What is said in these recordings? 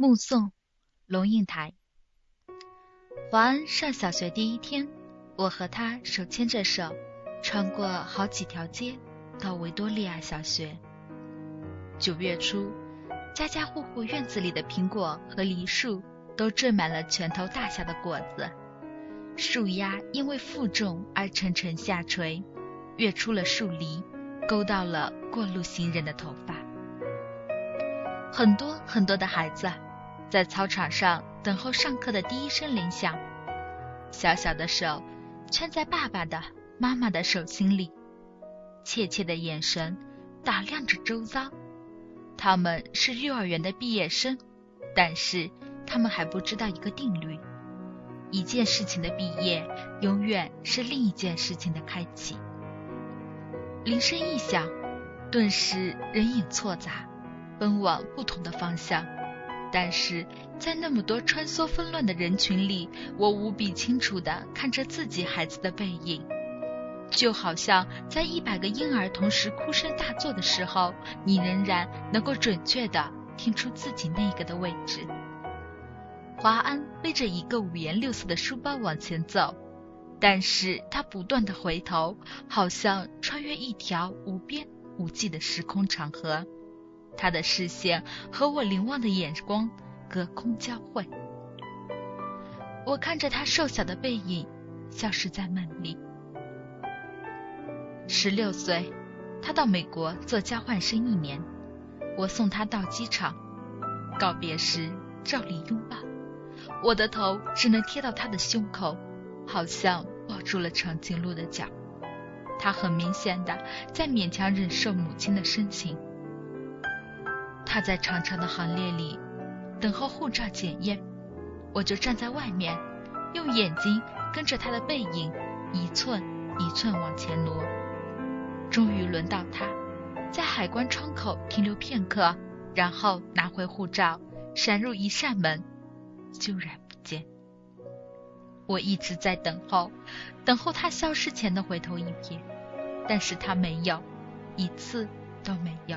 目送龙应台。华安上小学第一天，我和他手牵着手，穿过好几条街，到维多利亚小学。九月初，家家户户院子里的苹果和梨树都缀满了拳头大小的果子，树丫因为负重而沉沉下垂，跃出了树篱，勾到了过路行人的头发。很多很多的孩子。在操场上等候上课的第一声铃响，小小的手圈在爸爸的、妈妈的手心里，怯怯的眼神打量着周遭。他们是幼儿园的毕业生，但是他们还不知道一个定律：一件事情的毕业，永远是另一件事情的开启。铃声一响，顿时人影错杂，奔往不同的方向。但是在那么多穿梭纷乱的人群里，我无比清楚地看着自己孩子的背影，就好像在一百个婴儿同时哭声大作的时候，你仍然能够准确地听出自己那个的位置。华安背着一个五颜六色的书包往前走，但是他不断地回头，好像穿越一条无边无际的时空长河。他的视线和我凝望的眼光隔空交汇，我看着他瘦小的背影消失在梦里。十六岁，他到美国做交换生一年，我送他到机场，告别时照例拥抱，我的头只能贴到他的胸口，好像抱住了长颈鹿的脚。他很明显的在勉强忍受母亲的深情。他在长长的行列里等候护照检验，我就站在外面，用眼睛跟着他的背影一寸一寸往前挪。终于轮到他，在海关窗口停留片刻，然后拿回护照，闪入一扇门，就然不见。我一直在等候，等候他消失前的回头一瞥，但是他没有，一次都没有。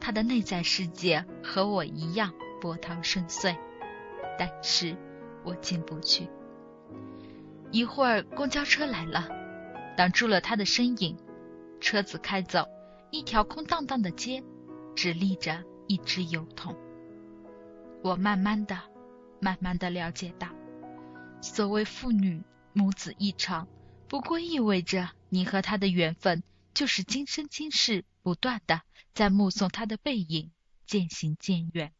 他的内在世界和我一样波涛深邃，但是我进不去。一会儿，公交车来了，挡住了他的身影。车子开走，一条空荡荡的街，只立着一只油桶。我慢慢的、慢慢的了解到，所谓父女母子一场，不过意味着你和他的缘分就是今生今世不断的。在目送他的背影渐行渐远，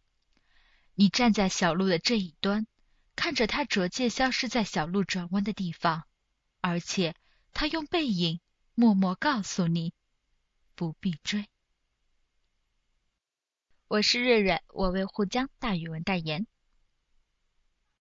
你站在小路的这一端，看着他逐渐消失在小路转弯的地方，而且他用背影默默告诉你不必追。我是瑞瑞，我为沪江大语文代言。